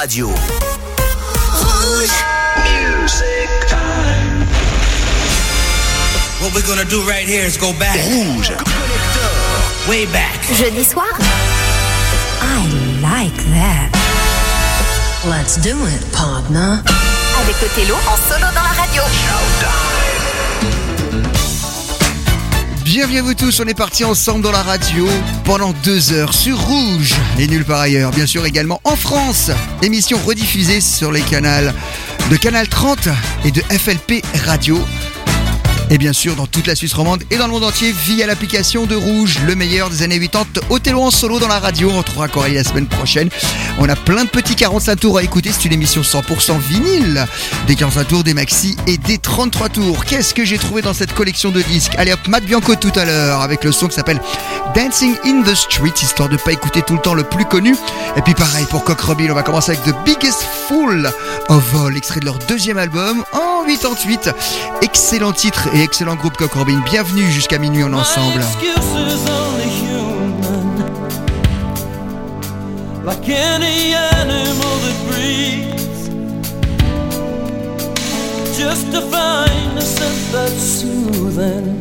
radio. Music time. What we're gonna do right here is go back. Rouge. Way back. Jeudi soir. I like that. Let's do it, partner. Avec Othello en solo dans la radio. Bienvenue à vous tous, on est parti ensemble dans la radio pendant deux heures sur Rouge et nulle part ailleurs. Bien sûr également en France. Émission rediffusée sur les canaux de Canal 30 et de FLP Radio. Et bien sûr dans toute la Suisse romande et dans le monde entier via l'application de Rouge, le meilleur des années 80. Othello en solo dans la radio, on retrouvera Coralie la semaine prochaine. On a plein de petits 45 tours à écouter, c'est une émission 100% vinyle. Des 45 tours, des maxi et des 33 tours. Qu'est-ce que j'ai trouvé dans cette collection de disques? Allez hop, Matt Bianco tout à l'heure avec le son qui s'appelle Dancing in the Street, histoire de pas écouter tout le temps le plus connu. Et puis pareil pour Cock Robin, on va commencer avec The Biggest Fool of All, extrait de leur deuxième album 88. Excellent titre et excellent groupe Cock Robin. Bienvenue jusqu'à minuit en ensemble. Like any animal that breathes. Just to find a scent that's soothing.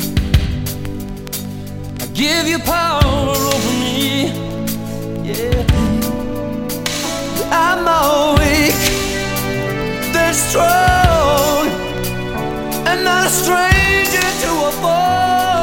I give you power over me, yeah. I'm they're strong, and not a stranger to a fall.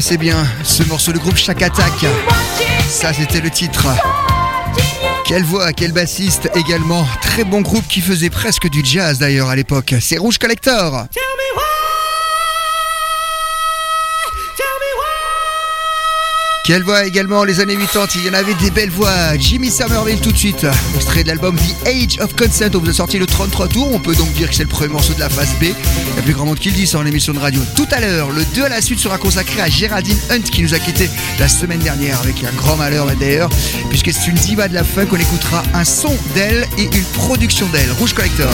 c'est bien ce morceau de groupe Chaque Attaque Ça c'était le titre. Quelle voix, quel bassiste également. Très bon groupe qui faisait presque du jazz d'ailleurs à l'époque. C'est Rouge Collector. Quelle voix également, les années 80, il y en avait des belles voix. Jimmy Somerville tout de suite, extrait de l'album The Age of Consent. On vous a sorti le 33 tours, on peut donc dire que c'est le premier morceau de la phase B. Il n'y a plus grand monde qui le dit, c'est en émission de radio. Tout à l'heure, le 2 à la suite sera consacré à Géraldine Hunt qui nous a quitté la semaine dernière avec un grand malheur d'ailleurs, puisque c'est une diva de la fin on écoutera un son d'elle et une production d'elle. Rouge Collector.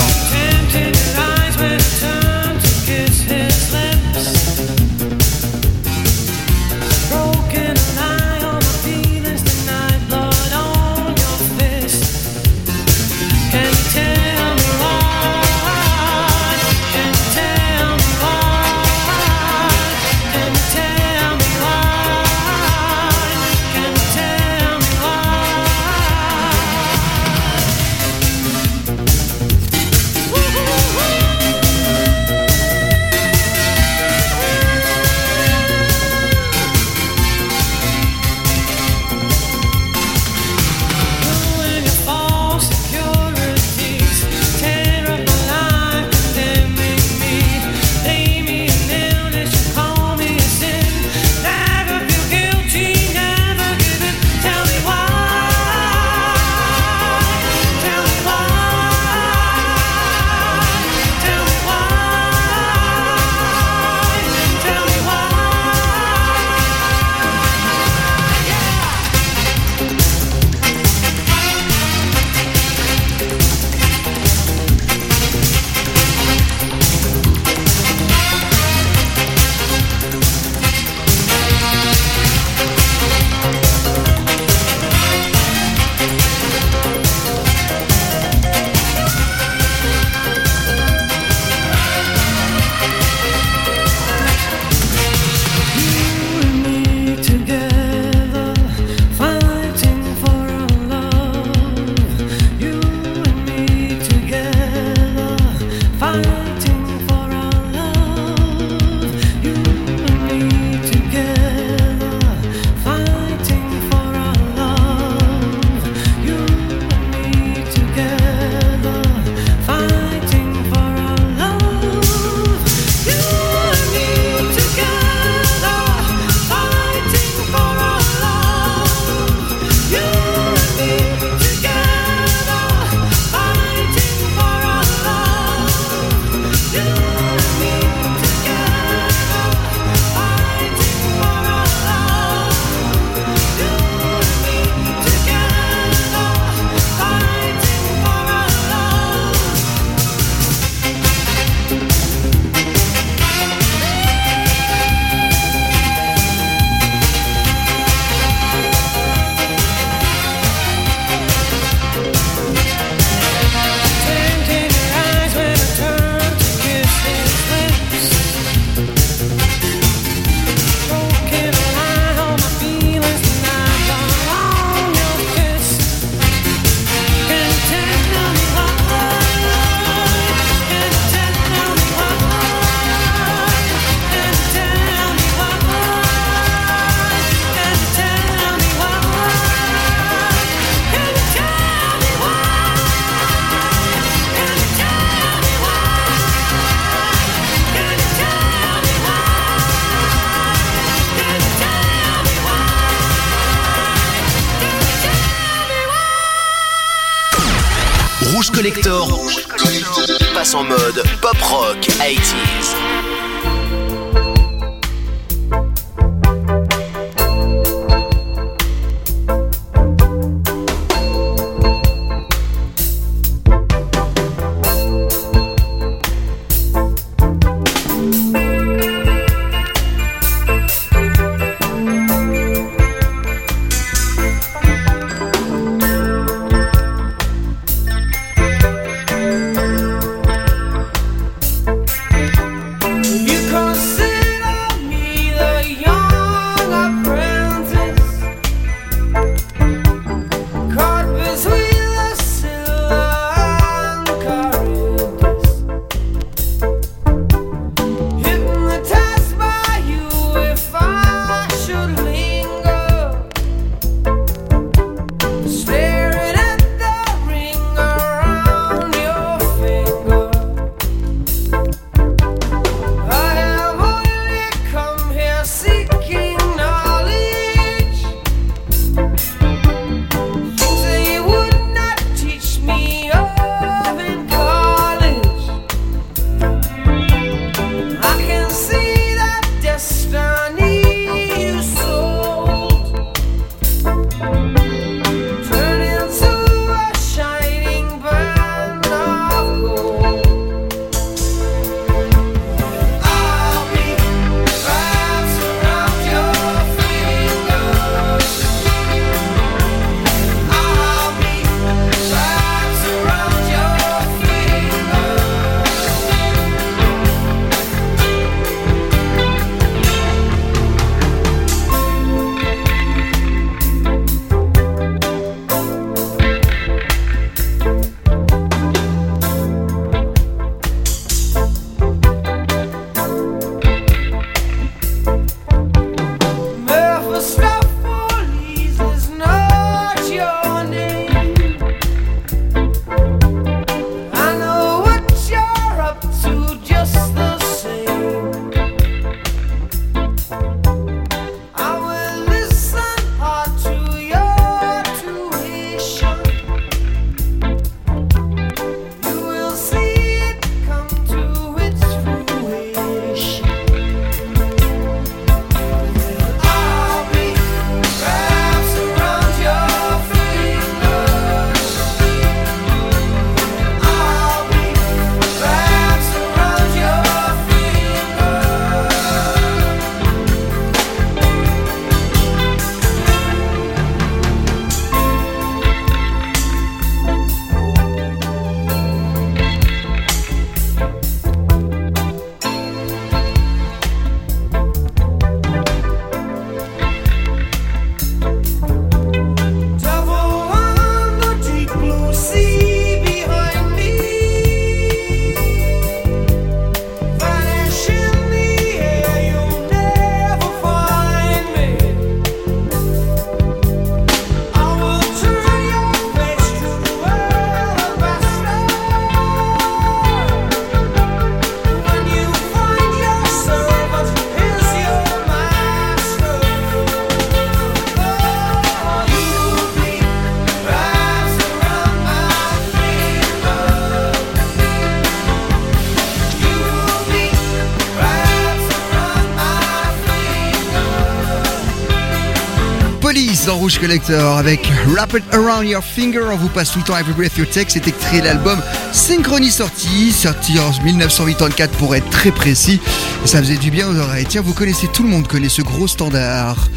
Collector avec Wrap It Around Your Finger. On vous passe tout le temps Every Breath You Take. C'est extrait l'album Synchrony sorti, sorti en 1984 pour être très précis. Ça faisait du bien aux oreilles. Tiens, vous connaissez, tout le monde connaît ce gros standard.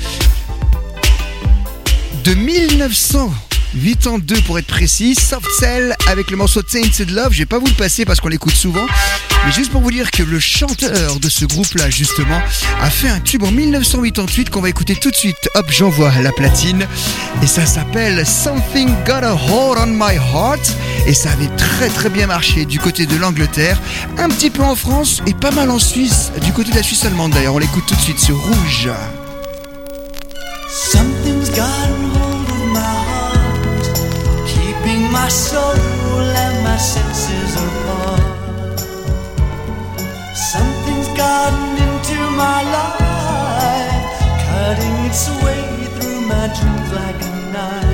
De 1982 pour être précis, Soft Cell avec le morceau Tainted Love. Je vais pas vous le passer parce qu'on l'écoute souvent. Mais juste pour vous dire que le chanteur de ce groupe-là, justement, a fait un tube en 1988 qu'on va écouter tout de suite. Hop, j'envoie la platine. Et ça s'appelle Something Got a Hold on My Heart. Et ça avait très très bien marché du côté de l'Angleterre, un petit peu en France et pas mal en Suisse, du côté de la Suisse allemande d'ailleurs. On l'écoute tout de suite sur Rouge. Something's got my soul and my senses apart. Something's gotten into my life, cutting its way through my dreams like a knife,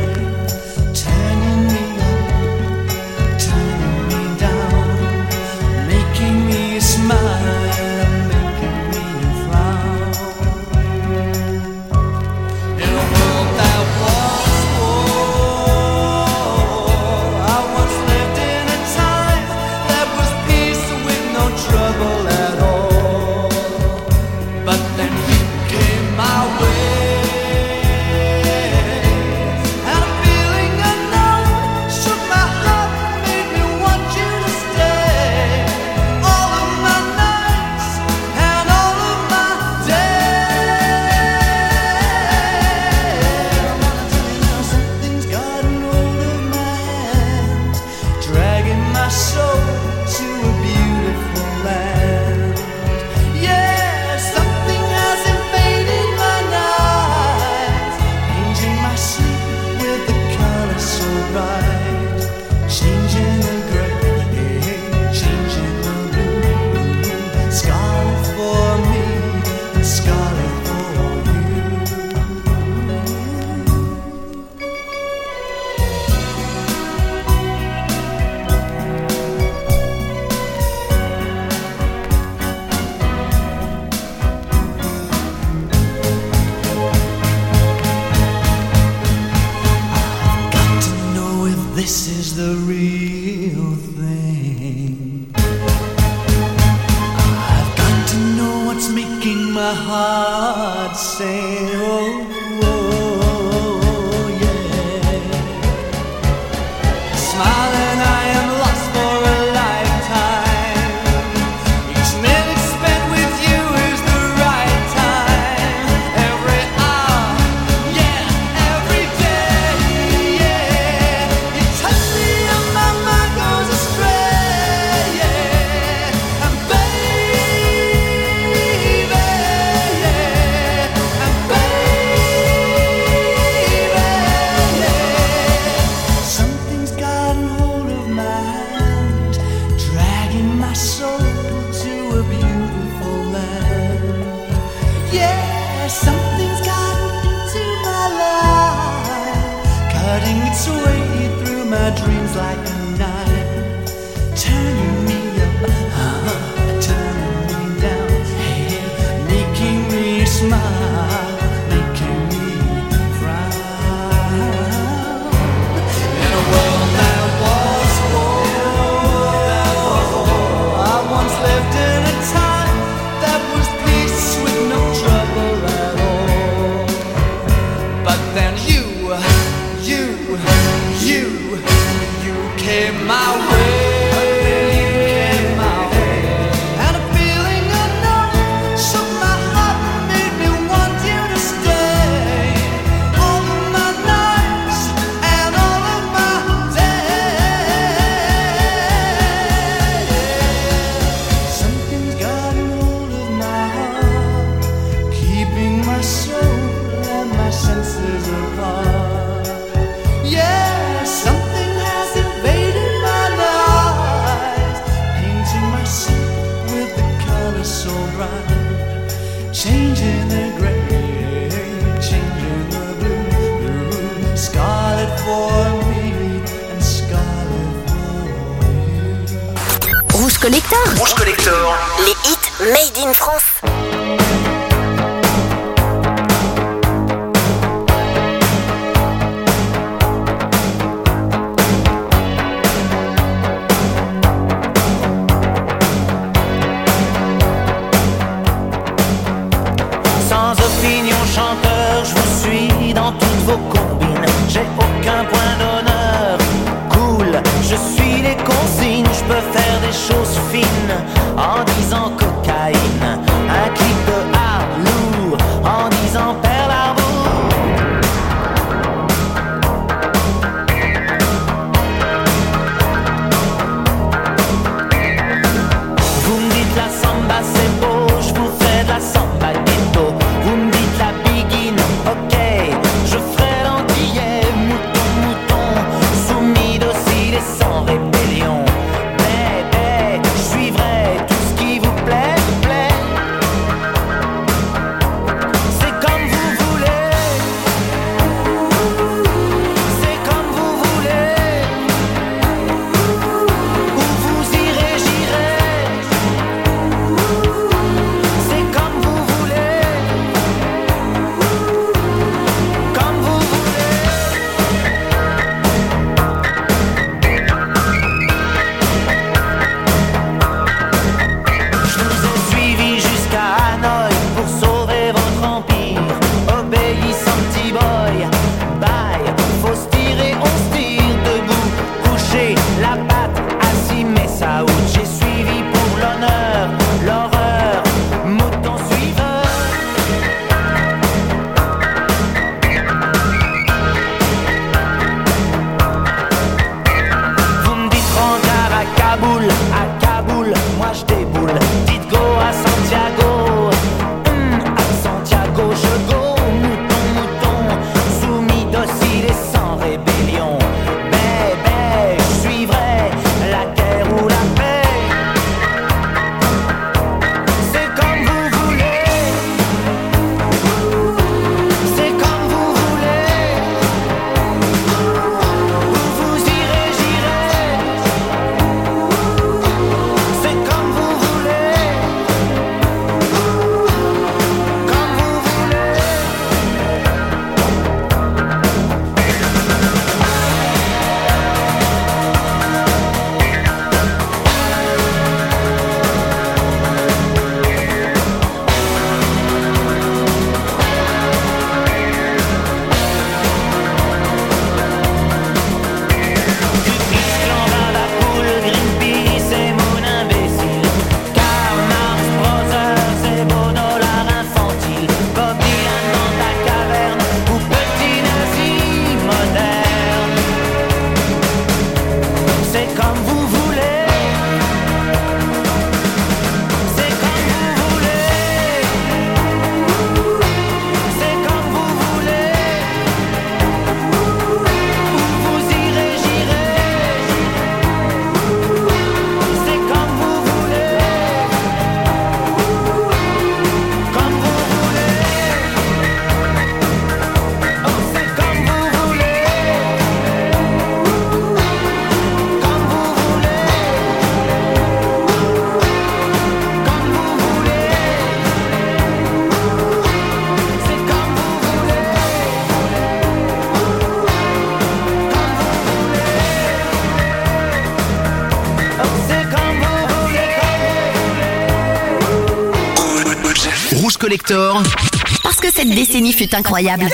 Parce que cette décennie fut incroyable.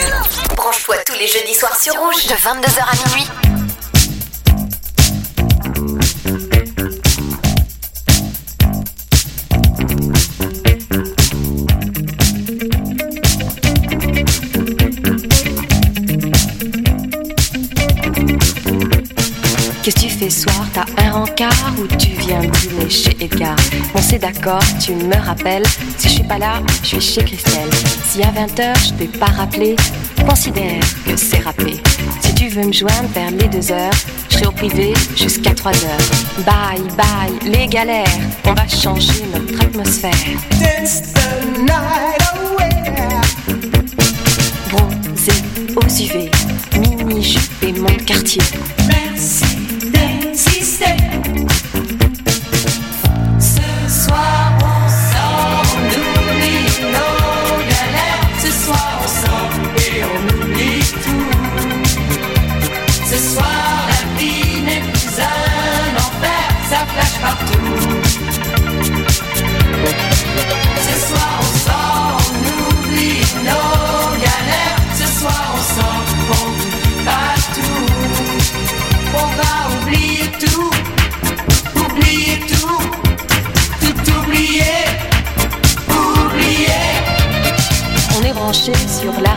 Branche-toi tous les jeudis soirs sur Rouge de 22h à minuit. Qu'est-ce que tu fais soir? T'as un rencard ou tu viens dîner chez Edgar? On s'est d'accord, tu me rappelles. Si je suis pas là, je suis chez Christelle. Si à 20h je t'ai pas rappelé, considère que c'est rappelé. Si tu veux me joindre vers les 2 heures, je serai au privé jusqu'à 3 heures. Bye bye, les galères, on va changer notre atmosphère. Dance the night away. Bronzé aux UV, mini-jupe et mon quartier.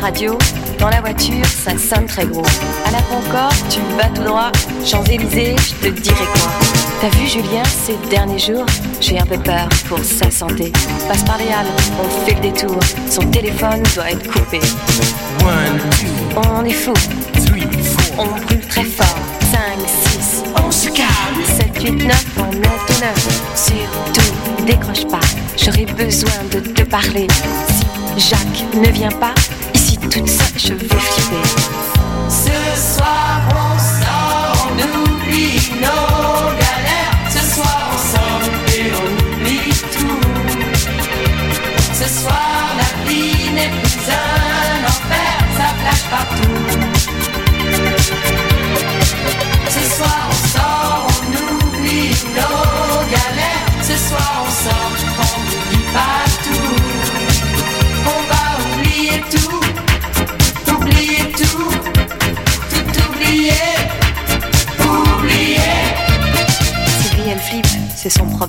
Radio. Dans la voiture, ça sonne très gros. À la Concorde, tu vas tout droit. Champs-Élysées, je te dirai quoi. T'as vu Julien ces derniers jours J'ai un peu peur pour sa santé. Passe par les halles, on fait le détour. Son téléphone doit être coupé. On est fou. On brûle très fort. 5, 6, On se calme. 7, 8, 9, on est au 9. Surtout, décroche pas, j'aurais besoin de te parler. Si Jacques ne vient pas, ici toute seule, je vais flipper. Ce soir on sort, on oublie nos galères. Ce soir on sort et on oublie tout. Ce soir la vie n'est plus un enfer, ça flash partout. Ce soir on sort, on oublie nos galères. Ce soir on sort, on n'oublie pas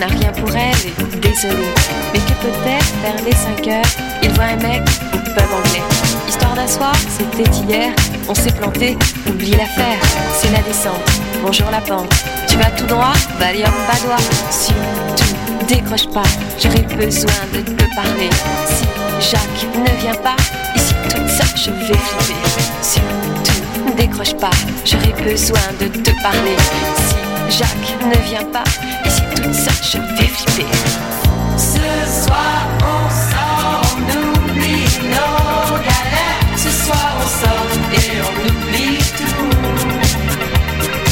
N'a rien pour elle et désolé. Mais que peut-être vers les 5 heures, il voit un mec au pub anglais. Histoire d'un soir, c'était hier, on s'est planté, oublie l'affaire, c'est la descente. Bonjour la pente, tu vas tout droit, Valium Badois. Surtout, décroche pas, j'aurais besoin de te parler. Si Jacques ne vient pas, ici toute seule, je vais flipper. Surtout, décroche pas, j'aurais besoin de te parler. Si Jacques ne vient pas, ici toute seule, je flipper. Ce soir on sort, on oublie nos galères. Ce soir on sort et on oublie tout.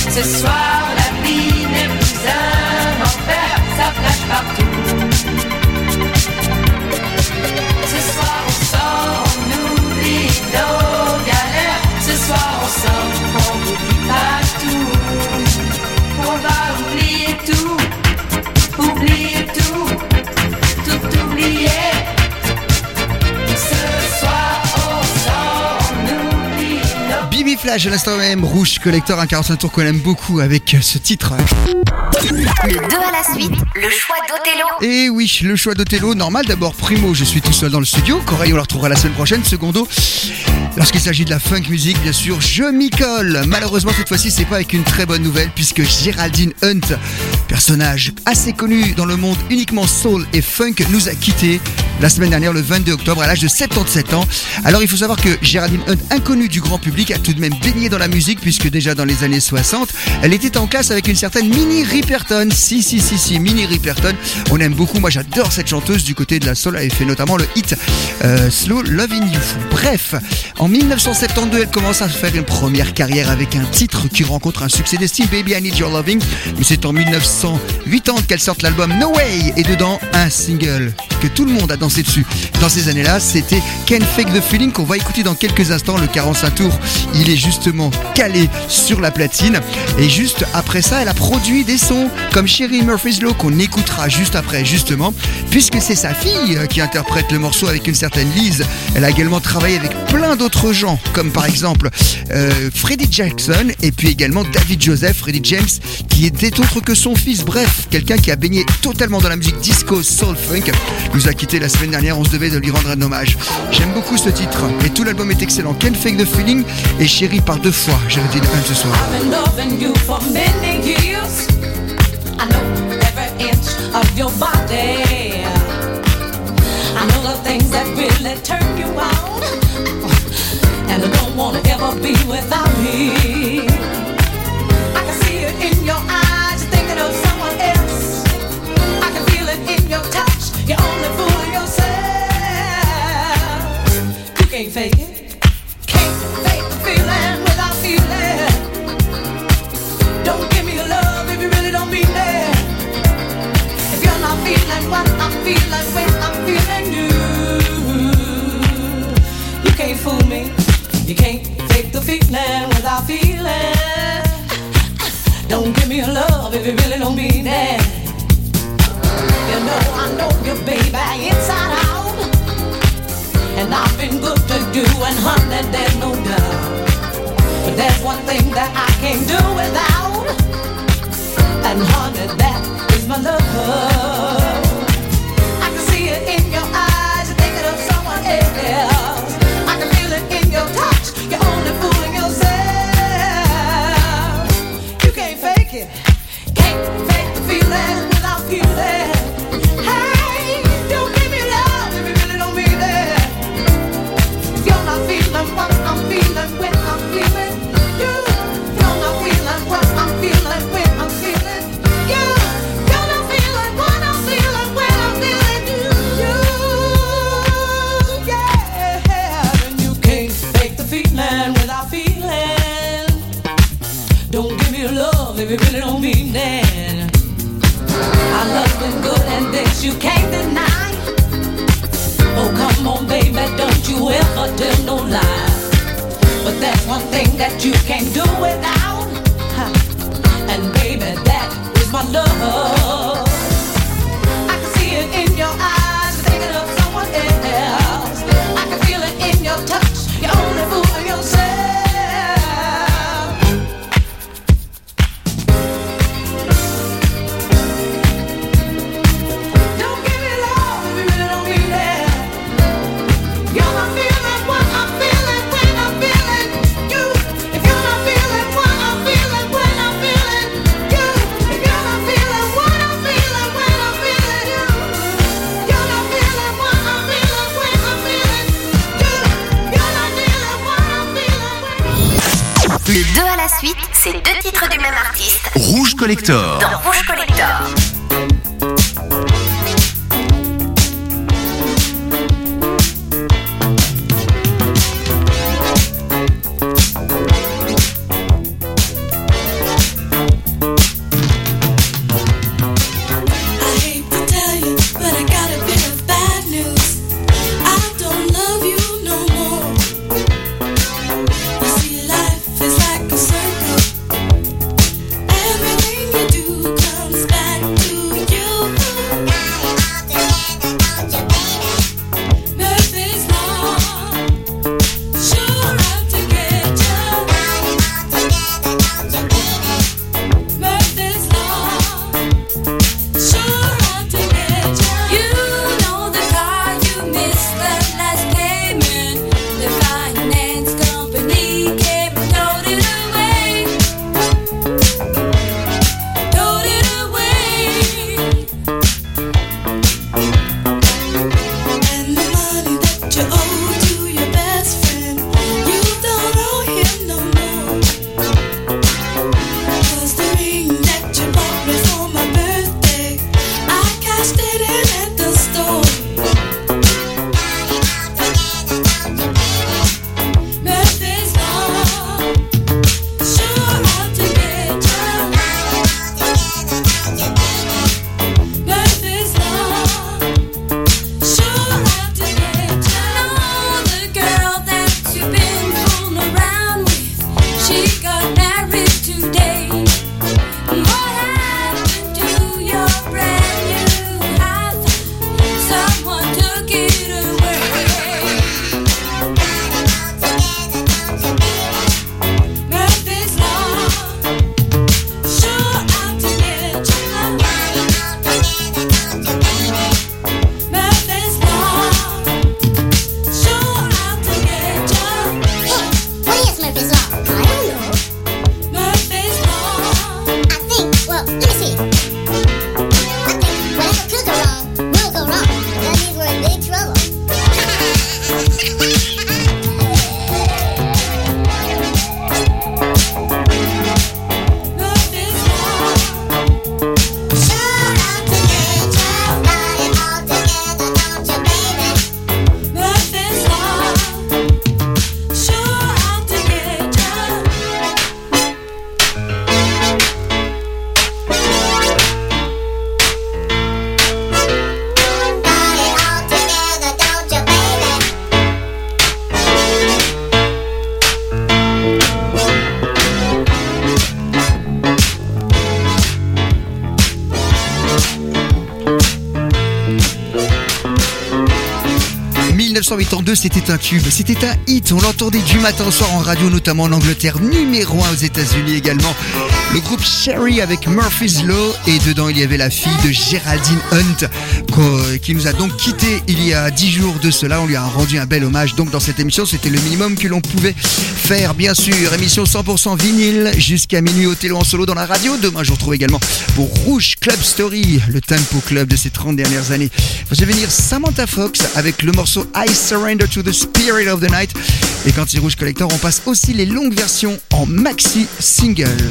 Ce soir la vie n'est plus un enfer, ça flash partout. Ce soir on sort, on oublie nos galères. Ce soir on sort, on n'oublie pas Flash à l'instant même, Rouge Collector, un 45 tours qu'on aime beaucoup avec ce titre. Le 2 à la suite, le choix d'Othello. Et oui, le choix d'Othello, normal d'abord. Primo, je suis tout seul dans le studio. Corail, on la retrouvera la semaine prochaine. Secondo, Lorsqu'il s'agit de la funk music, bien sûr, je m'y colle. Malheureusement, cette fois-ci, c'est pas avec une très bonne nouvelle puisque Géraldine Hunt, personnage assez connu dans le monde uniquement soul et funk, nous a quittés la semaine dernière, le 22 octobre, à l'âge de 77 ans. Alors, il faut savoir que Géraldine Hunt, inconnue du grand public, a tout de même baigné dans la musique puisque déjà dans les années 60, elle était en classe avec une certaine Minnie Riperton. Si, si, si, si, Minnie Riperton. On aime beaucoup. Moi, j'adore cette chanteuse du côté de la soul. Elle fait notamment le hit euh, Slow Loving You. Bref, 1972, elle commence à faire une première carrière avec un titre qui rencontre un succès d'estime, Baby I Need Your Loving. Mais c'est en 1980 qu'elle sort l'album No Way et dedans un single que tout le monde a dansé dessus. Dans ces années-là, c'était Can Fake the Feeling qu'on va écouter dans quelques instants. Le 45 tours, il est justement calé sur la platine. Et juste après ça, elle a produit des sons comme Sherry Murphy's Law qu'on écoutera juste après, justement, puisque c'est sa fille euh, qui interprète le morceau avec une certaine Lise. Elle a également travaillé avec plein d'autres gens, comme par exemple euh, Freddie Jackson et puis également David Joseph, Freddie James, qui était autre que son fils. Bref, quelqu'un qui a baigné totalement dans la musique disco, soul, funk, nous a quitté la semaine dernière. On se devait de lui rendre un hommage. J'aime beaucoup ce titre et tout l'album est excellent. Can Fake the Feeling et Chérie par deux fois. Ce soir. Been loving you for many years. I know the things that turn you. Wanna ever be without me. I can see it in your eyes, you're thinking of someone else. I can feel it in your touch, you're only fooling yourself. You can't fake it. Love if you really don't mean it. You know I know you, baby, inside out. And I've been good to you, and honey, there's no doubt. But there's one thing that I can't do without. And honey, that is my love. You can't deny. Oh, come on, baby, don't you ever tell no lie. But there's one thing that you can't do without. And baby, that is my love. Collector. 1982, c'était un tube, c'était un hit. On l'entendait du matin au soir en radio, notamment en Angleterre, numéro 1 aux États-Unis également. Le groupe Sherry avec Murphy's Law et dedans il y avait la fille de Géraldine Hunt qui nous a donc quitté il y a 10 jours de cela. On lui a rendu un bel hommage. Donc dans cette émission, c'était le minimum que l'on pouvait faire, bien sûr. Émission 100% vinyle jusqu'à minuit au télo en solo dans la radio. Demain, je vous retrouve également pour Rouge Club Story, le tempo club de ces 30 dernières années. Vous allez venir Samantha Fox avec le morceau I Surrender to the Spirit of the Night. Et quand c'est Rouge Collector, on passe aussi les longues versions en maxi single.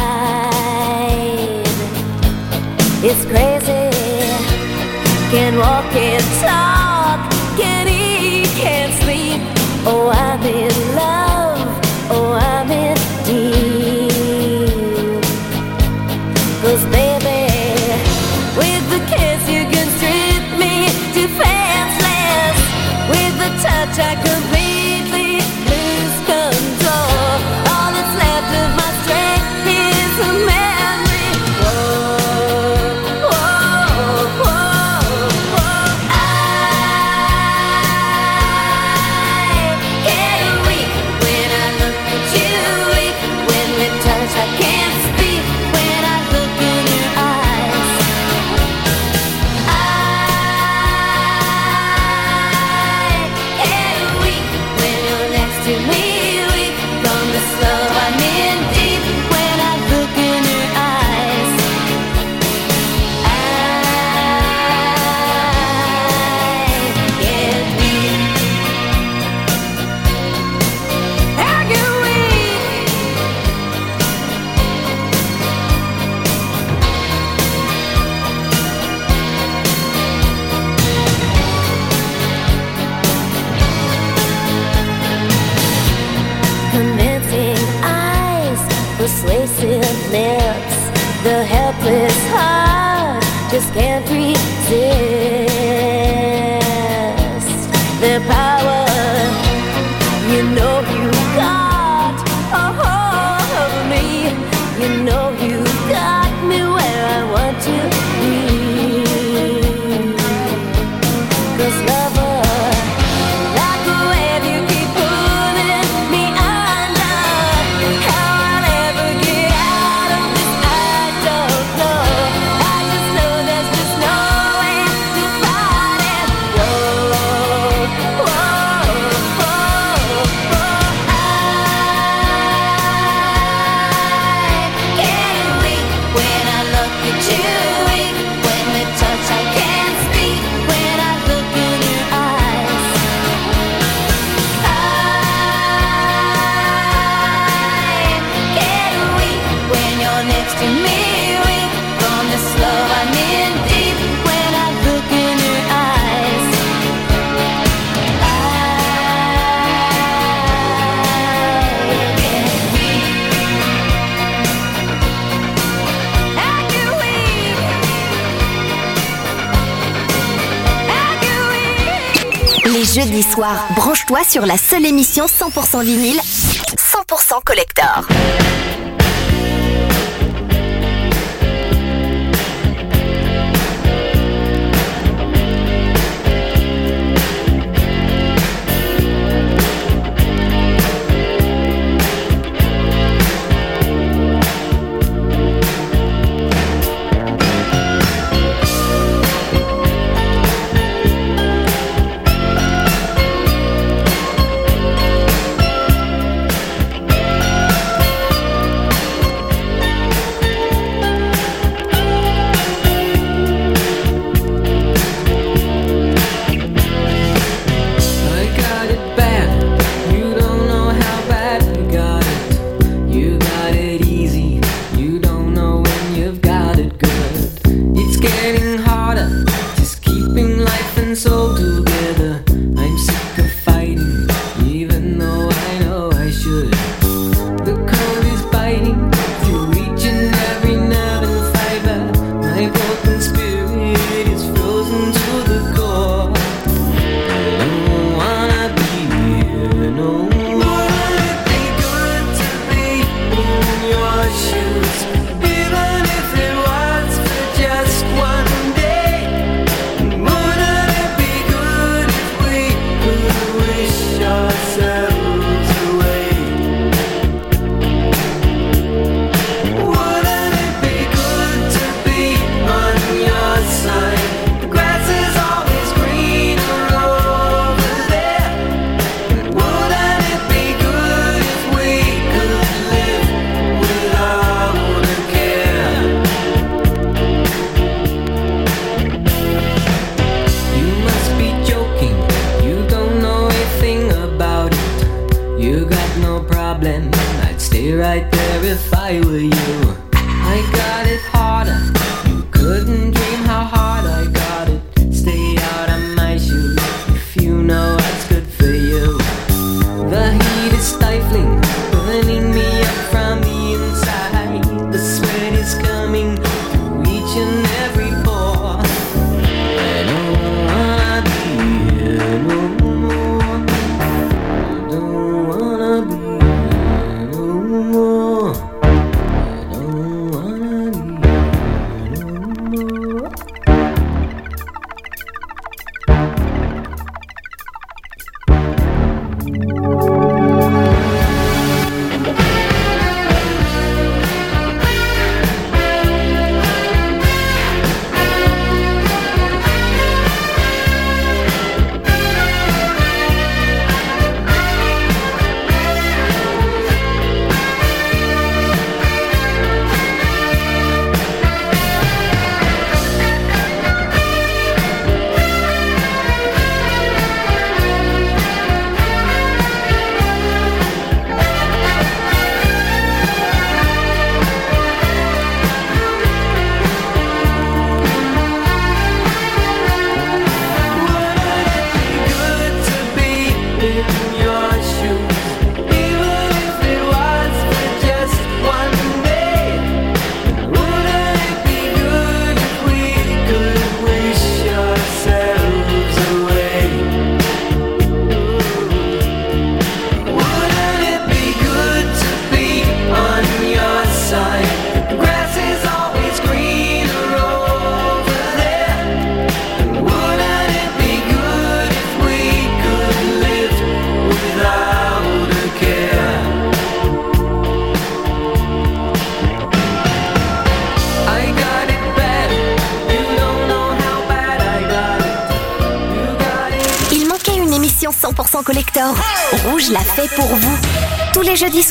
it's crazy. Can walk and talk. Branche-toi sur la seule émission 100% vinyle, 100% collector.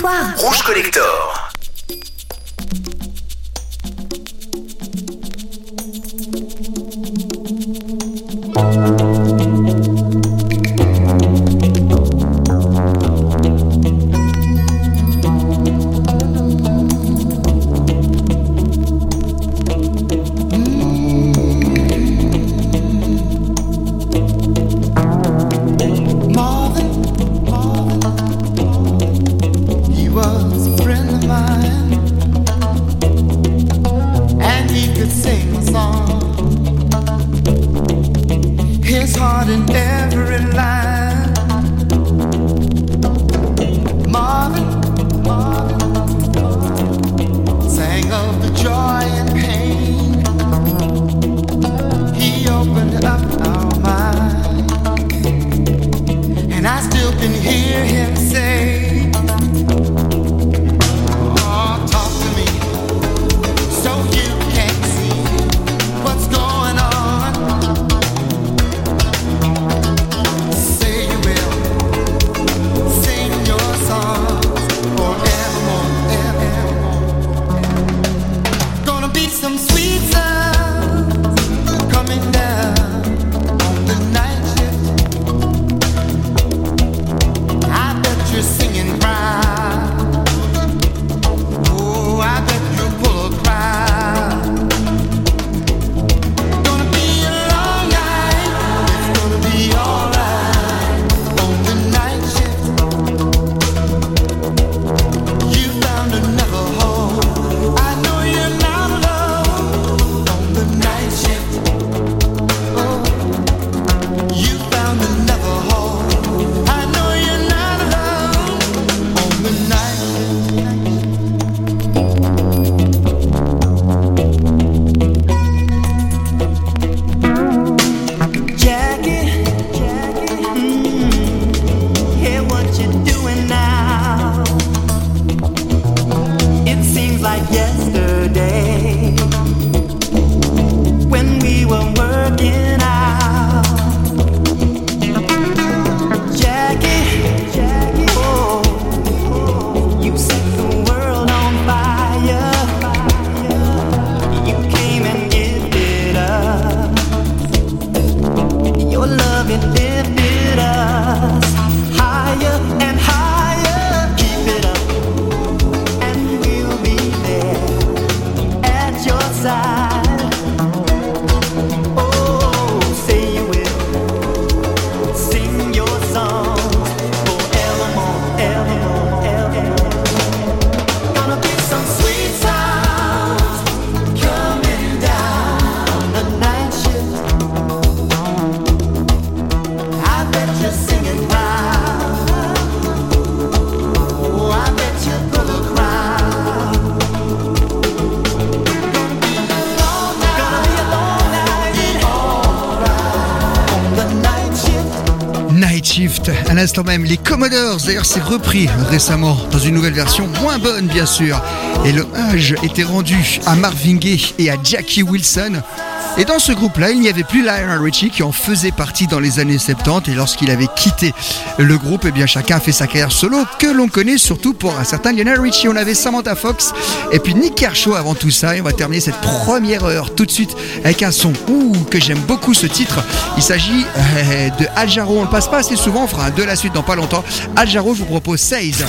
Tous même, les Commodores, d'ailleurs, c'est repris récemment dans une nouvelle version, moins bonne bien sûr. Et le hommage était rendu à Marvin Gaye et à Jackie Wilson. Et dans ce groupe-là, il n'y avait plus Lionel Richie qui en faisait partie dans les années 70 et lorsqu'il avait quitté le groupe, eh bien chacun a fait sa carrière solo que l'on connaît surtout pour un certain Lionel Richie. On avait Samantha Fox et puis Nick Kershaw avant tout ça et on va terminer cette première heure tout de suite avec un son ouh, que j'aime beaucoup ce titre. Il s'agit euh, de Al Jarreau. On le passe pas assez souvent, on fera de la suite dans pas longtemps. Al Jarreau, je vous propose 16.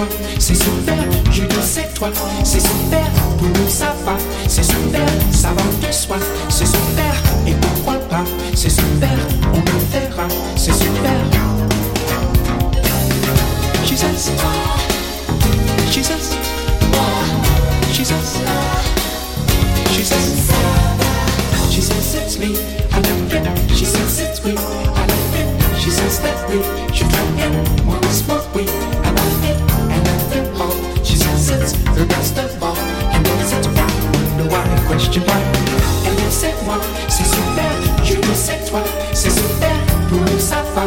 Moi, c'est super, je dis c'est toi, c'est super, pour nous ça va, c'est super, ça va de soi, c'est super, et pourquoi pas, c'est super, on le verra, c'est super. She says, she says, she says, it's me, I like it, she says it's we, I like it, she says that we should try it, smoke we, c'est super, je dis c'est toi, c'est super, nous ça va,